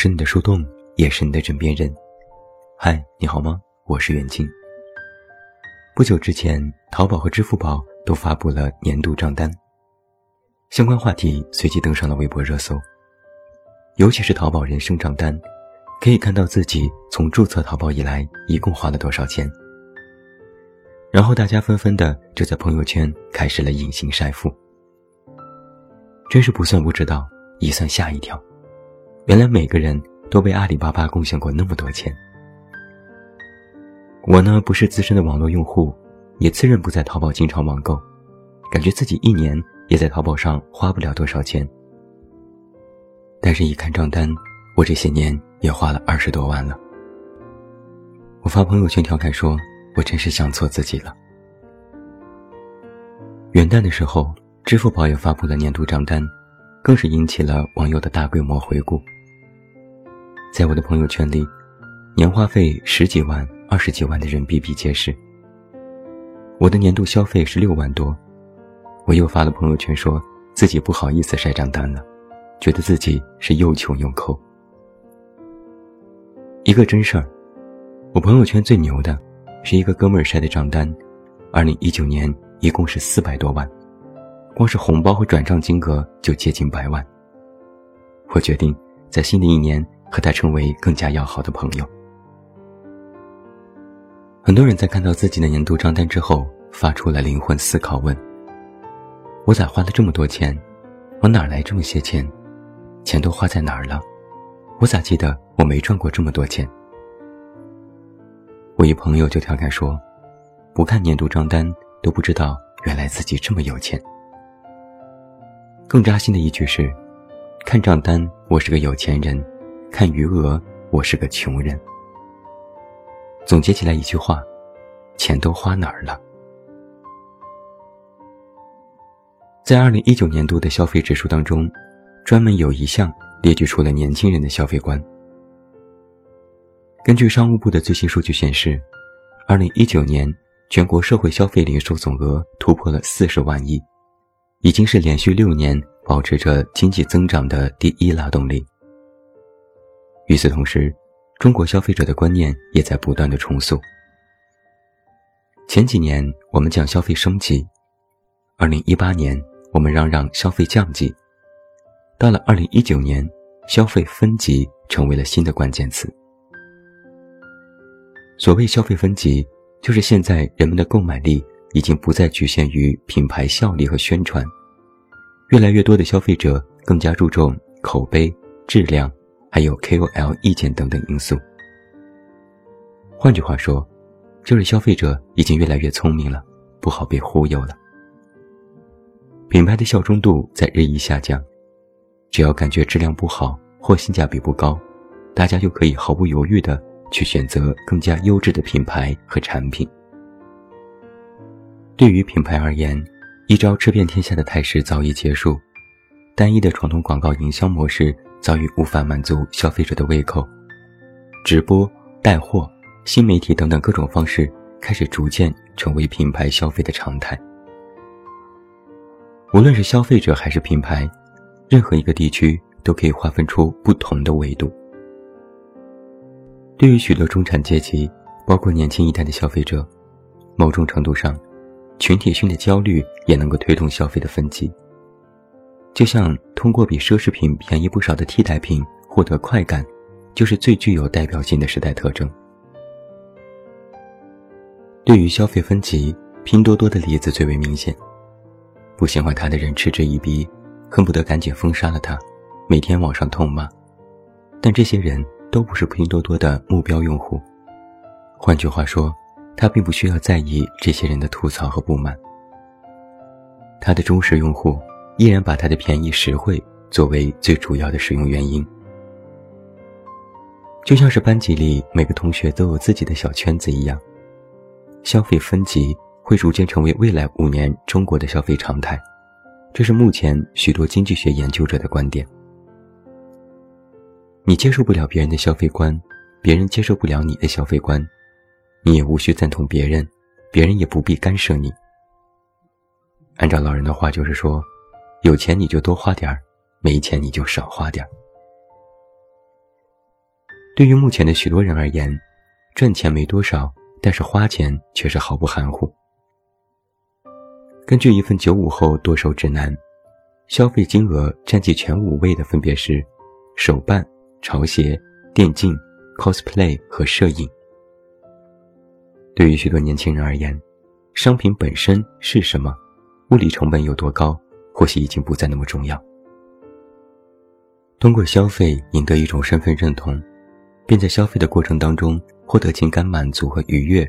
是你的树洞，也是你的枕边人。嗨，你好吗？我是袁静。不久之前，淘宝和支付宝都发布了年度账单，相关话题随即登上了微博热搜。尤其是淘宝人生账单，可以看到自己从注册淘宝以来一共花了多少钱。然后大家纷纷的就在朋友圈开始了隐形晒富。真是不算不知道，一算吓一跳。原来每个人都被阿里巴巴贡献过那么多钱。我呢不是资深的网络用户，也自认不在淘宝经常网购，感觉自己一年也在淘宝上花不了多少钱。但是，一看账单，我这些年也花了二十多万了。我发朋友圈调侃说：“我真是想错自己了。”元旦的时候，支付宝也发布了年度账单，更是引起了网友的大规模回顾。在我的朋友圈里，年花费十几万、二十几万的人比比皆是。我的年度消费是六万多，我又发了朋友圈，说自己不好意思晒账单了，觉得自己是又穷又抠。一个真事儿，我朋友圈最牛的，是一个哥们儿晒的账单，二零一九年一共是四百多万，光是红包和转账金额就接近百万。我决定在新的一年。和他成为更加要好的朋友。很多人在看到自己的年度账单之后，发出了灵魂思考：问，我咋花了这么多钱？我哪来这么些钱？钱都花在哪儿了？我咋记得我没赚过这么多钱？我一朋友就调侃说：“不看年度账单都不知道原来自己这么有钱。”更扎心的一句是：“看账单，我是个有钱人。”看余额，我是个穷人。总结起来一句话：钱都花哪儿了？在二零一九年度的消费指数当中，专门有一项列举出了年轻人的消费观。根据商务部的最新数据显示，二零一九年全国社会消费零售总额突破了四十万亿，已经是连续六年保持着经济增长的第一拉动力。与此同时，中国消费者的观念也在不断的重塑。前几年我们讲消费升级，二零一八年我们嚷嚷消费降级，到了二零一九年，消费分级成为了新的关键词。所谓消费分级，就是现在人们的购买力已经不再局限于品牌效力和宣传，越来越多的消费者更加注重口碑、质量。还有 KOL 意见等等因素。换句话说，就是消费者已经越来越聪明了，不好被忽悠了。品牌的效忠度在日益下降，只要感觉质量不好或性价比不高，大家就可以毫不犹豫的去选择更加优质的品牌和产品。对于品牌而言，一招吃遍天下的态势早已结束，单一的传统广告营销模式。早已无法满足消费者的胃口，直播、带货、新媒体等等各种方式开始逐渐成为品牌消费的常态。无论是消费者还是品牌，任何一个地区都可以划分出不同的维度。对于许多中产阶级，包括年轻一代的消费者，某种程度上，群体性的焦虑也能够推动消费的分级。就像通过比奢侈品便宜不少的替代品获得快感，就是最具有代表性的时代特征。对于消费分级，拼多多的例子最为明显。不喜欢他的人嗤之以鼻，恨不得赶紧封杀了他，每天网上痛骂。但这些人都不是拼多多的目标用户。换句话说，他并不需要在意这些人的吐槽和不满。他的忠实用户。依然把它的便宜实惠作为最主要的使用原因，就像是班级里每个同学都有自己的小圈子一样，消费分级会逐渐成为未来五年中国的消费常态，这是目前许多经济学研究者的观点。你接受不了别人的消费观，别人接受不了你的消费观，你也无需赞同别人，别人也不必干涉你。按照老人的话，就是说。有钱你就多花点儿，没钱你就少花点儿。对于目前的许多人而言，赚钱没多少，但是花钱却是毫不含糊。根据一份九五后剁手指南，消费金额占据前五位的分别是手办、潮鞋、电竞、cosplay 和摄影。对于许多年轻人而言，商品本身是什么，物理成本有多高，或许已经不再那么重要。通过消费赢得一种身份认同，并在消费的过程当中获得情感满足和愉悦，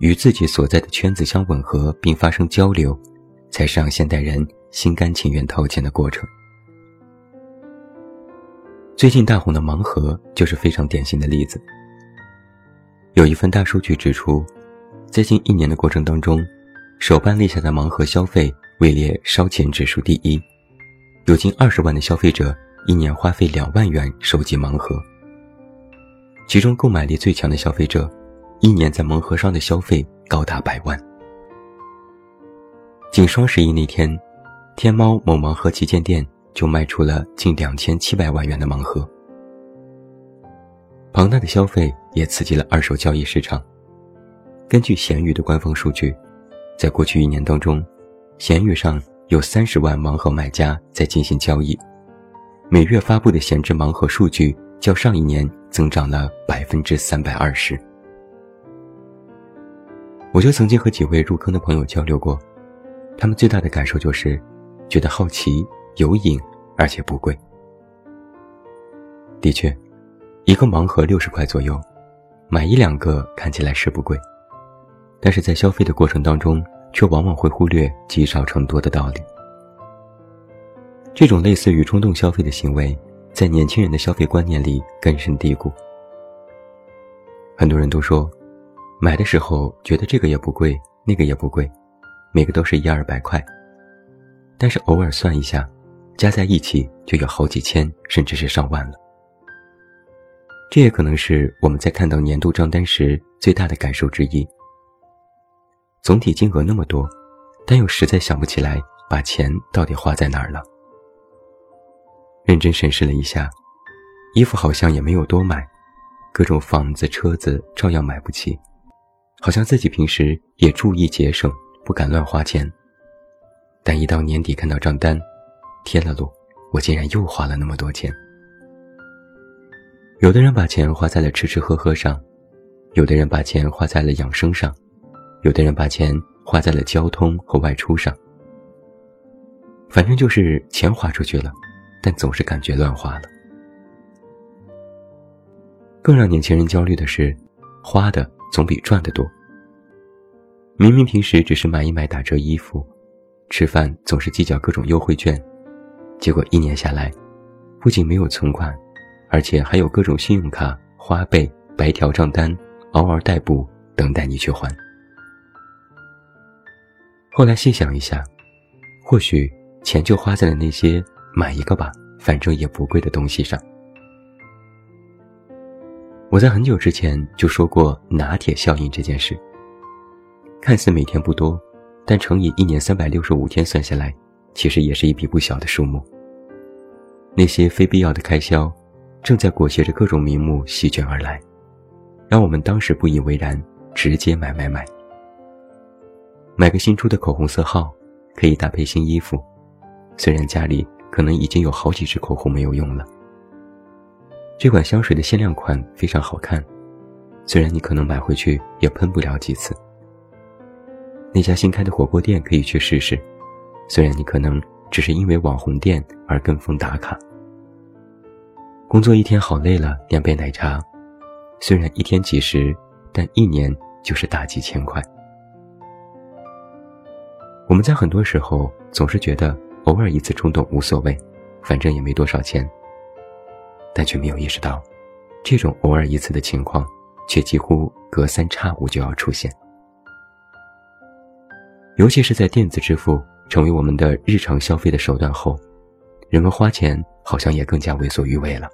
与自己所在的圈子相吻合并发生交流，才是让现代人心甘情愿掏钱的过程。最近大红的盲盒就是非常典型的例子。有一份大数据指出。在近一年的过程当中，手办立下的盲盒消费位列烧钱指数第一，有近二十万的消费者一年花费两万元收集盲盒。其中购买力最强的消费者，一年在盲盒上的消费高达百万。仅双十一那天，天猫某盲盒旗舰店就卖出了近两千七百万元的盲盒。庞大的消费也刺激了二手交易市场。根据闲鱼的官方数据，在过去一年当中，闲鱼上有三十万盲盒买家在进行交易，每月发布的闲置盲盒数据较上一年增长了百分之三百二十。我就曾经和几位入坑的朋友交流过，他们最大的感受就是，觉得好奇、有瘾，而且不贵。的确，一个盲盒六十块左右，买一两个看起来是不贵。但是在消费的过程当中，却往往会忽略积少成多的道理。这种类似于冲动消费的行为，在年轻人的消费观念里根深蒂固。很多人都说，买的时候觉得这个也不贵，那个也不贵，每个都是一二百块。但是偶尔算一下，加在一起就有好几千，甚至是上万了。这也可能是我们在看到年度账单时最大的感受之一。总体金额那么多，但又实在想不起来把钱到底花在哪儿了。认真审视了一下，衣服好像也没有多买，各种房子、车子照样买不起，好像自己平时也注意节省，不敢乱花钱。但一到年底看到账单，天了噜，我竟然又花了那么多钱。有的人把钱花在了吃吃喝喝上，有的人把钱花在了养生上。有的人把钱花在了交通和外出上，反正就是钱花出去了，但总是感觉乱花了。更让年轻人焦虑的是，花的总比赚的多。明明平时只是买一买打折衣服，吃饭总是计较各种优惠券，结果一年下来，不仅没有存款，而且还有各种信用卡、花呗、白条账单，嗷嗷待哺，等待你去还。后来细想一下，或许钱就花在了那些买一个吧，反正也不贵的东西上。我在很久之前就说过拿铁效应这件事，看似每天不多，但乘以一年三百六十五天算下来，其实也是一笔不小的数目。那些非必要的开销，正在裹挟着各种名目席卷而来，让我们当时不以为然，直接买买买。买个新出的口红色号，可以搭配新衣服。虽然家里可能已经有好几支口红没有用了。这款香水的限量款非常好看，虽然你可能买回去也喷不了几次。那家新开的火锅店可以去试试，虽然你可能只是因为网红店而跟风打卡。工作一天好累了，点杯奶茶，虽然一天几十，但一年就是大几千块。我们在很多时候总是觉得偶尔一次冲动无所谓，反正也没多少钱。但却没有意识到，这种偶尔一次的情况，却几乎隔三差五就要出现。尤其是在电子支付成为我们的日常消费的手段后，人们花钱好像也更加为所欲为了。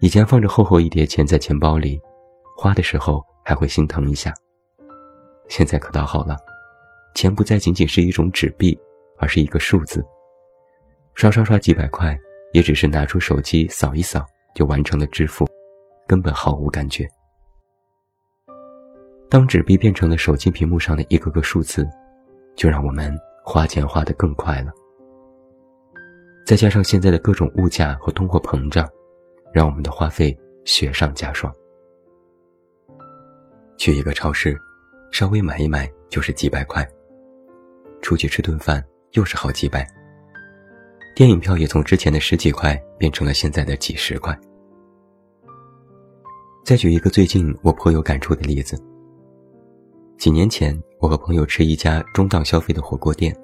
以前放着厚厚一叠钱在钱包里，花的时候还会心疼一下，现在可倒好了。钱不再仅仅是一种纸币，而是一个数字。刷刷刷几百块，也只是拿出手机扫一扫就完成了支付，根本毫无感觉。当纸币变成了手机屏幕上的一个个数字，就让我们花钱花得更快了。再加上现在的各种物价和通货膨胀，让我们的花费雪上加霜。去一个超市，稍微买一买就是几百块。出去吃顿饭又是好几百。电影票也从之前的十几块变成了现在的几十块。再举一个最近我颇有感触的例子。几年前，我和朋友吃一家中档消费的火锅店，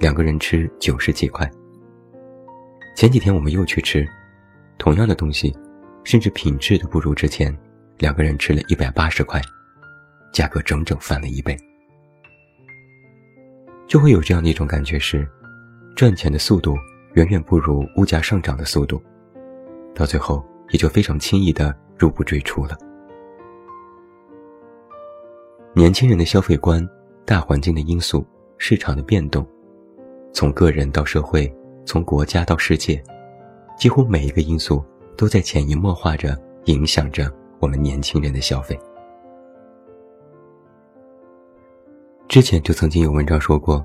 两个人吃九十几块。前几天我们又去吃，同样的东西，甚至品质都不如之前，两个人吃了一百八十块。价格整整翻了一倍，就会有这样的一种感觉：是赚钱的速度远远不如物价上涨的速度，到最后也就非常轻易的入不赘出了。年轻人的消费观、大环境的因素、市场的变动，从个人到社会，从国家到世界，几乎每一个因素都在潜移默化着影响着我们年轻人的消费。之前就曾经有文章说过，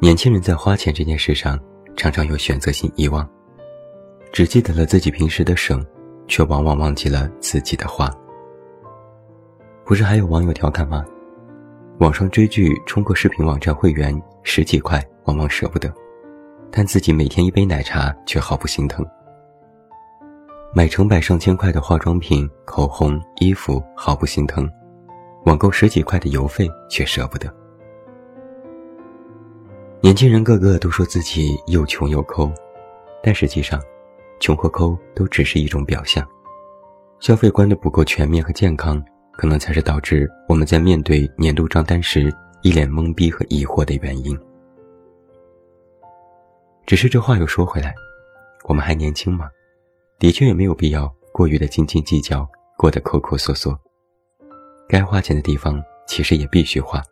年轻人在花钱这件事上常常有选择性遗忘，只记得了自己平时的省，却往往忘记了自己的花。不是还有网友调侃吗？网上追剧充个视频网站会员十几块，往往舍不得，但自己每天一杯奶茶却毫不心疼。买成百上千块的化妆品、口红、衣服毫不心疼。网购十几块的邮费却舍不得。年轻人个个都说自己又穷又抠，但实际上，穷和抠都只是一种表象。消费观的不够全面和健康，可能才是导致我们在面对年度账单时一脸懵逼和疑惑的原因。只是这话又说回来，我们还年轻嘛，的确也没有必要过于的斤斤计较，过得抠抠缩缩。该花钱的地方其实也必须花，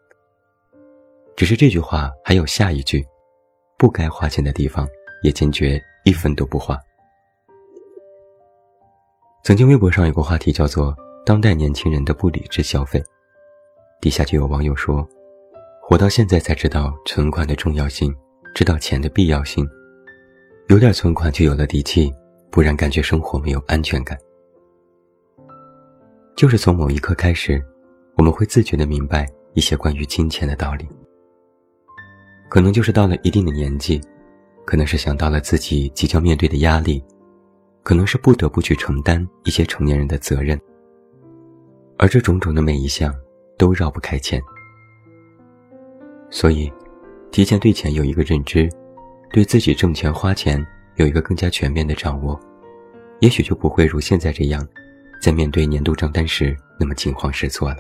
只是这句话还有下一句：不该花钱的地方也坚决一分都不花。曾经微博上有个话题叫做“当代年轻人的不理智消费”，底下就有网友说：“活到现在才知道存款的重要性，知道钱的必要性，有点存款就有了底气，不然感觉生活没有安全感。”就是从某一刻开始，我们会自觉的明白一些关于金钱的道理。可能就是到了一定的年纪，可能是想到了自己即将面对的压力，可能是不得不去承担一些成年人的责任。而这种种的每一项，都绕不开钱。所以，提前对钱有一个认知，对自己挣钱花钱有一个更加全面的掌握，也许就不会如现在这样。在面对年度账单时，那么惊慌失措了。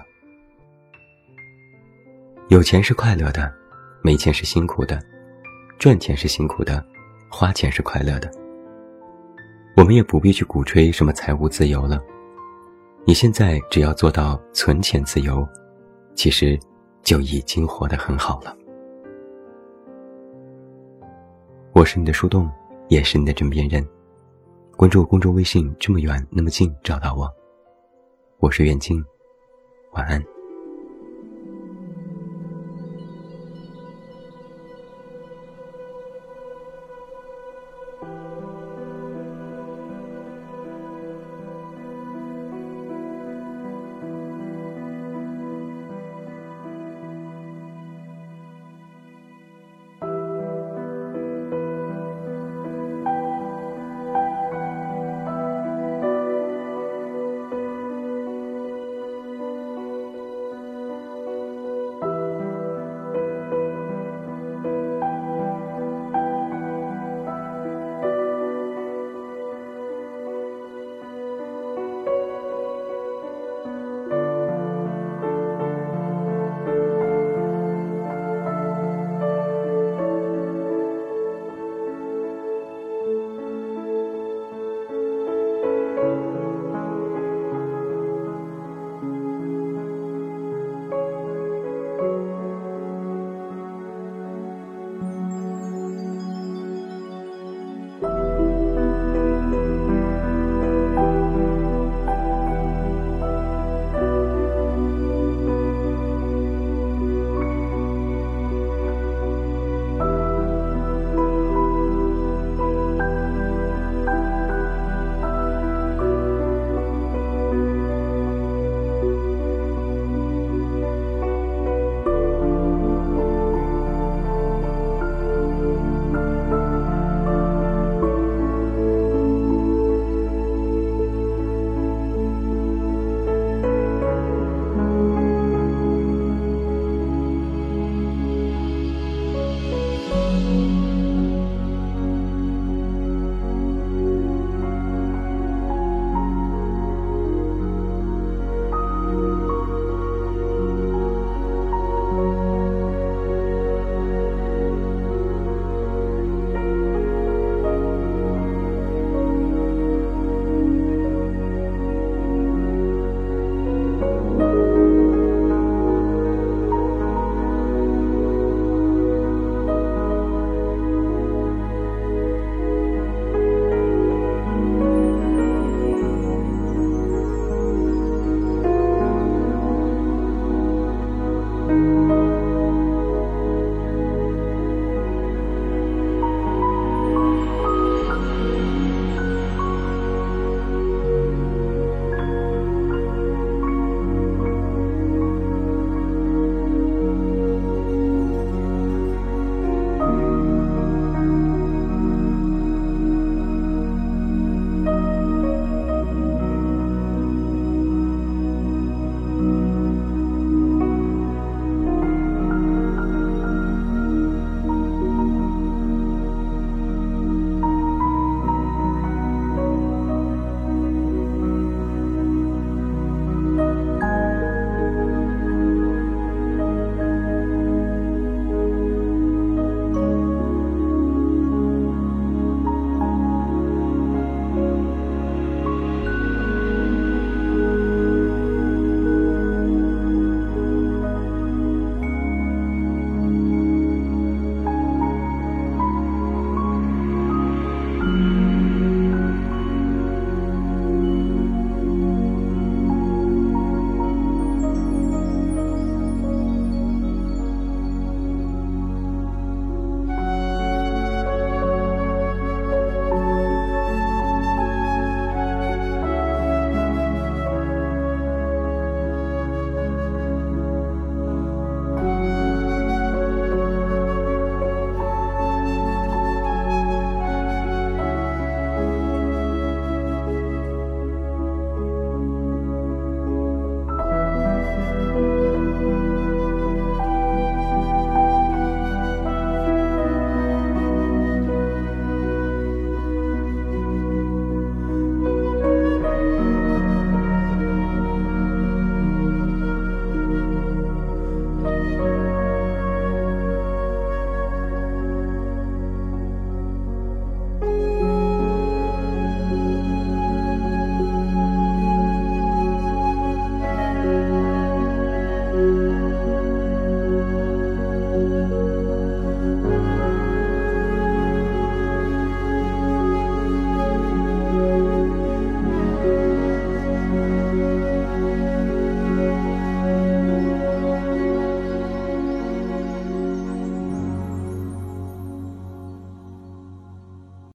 有钱是快乐的，没钱是辛苦的；赚钱是辛苦的，花钱是快乐的。我们也不必去鼓吹什么财务自由了。你现在只要做到存钱自由，其实就已经活得很好了。我是你的树洞，也是你的枕边人。关注公众微信，这么远那么近，找到我。我是袁静，晚安。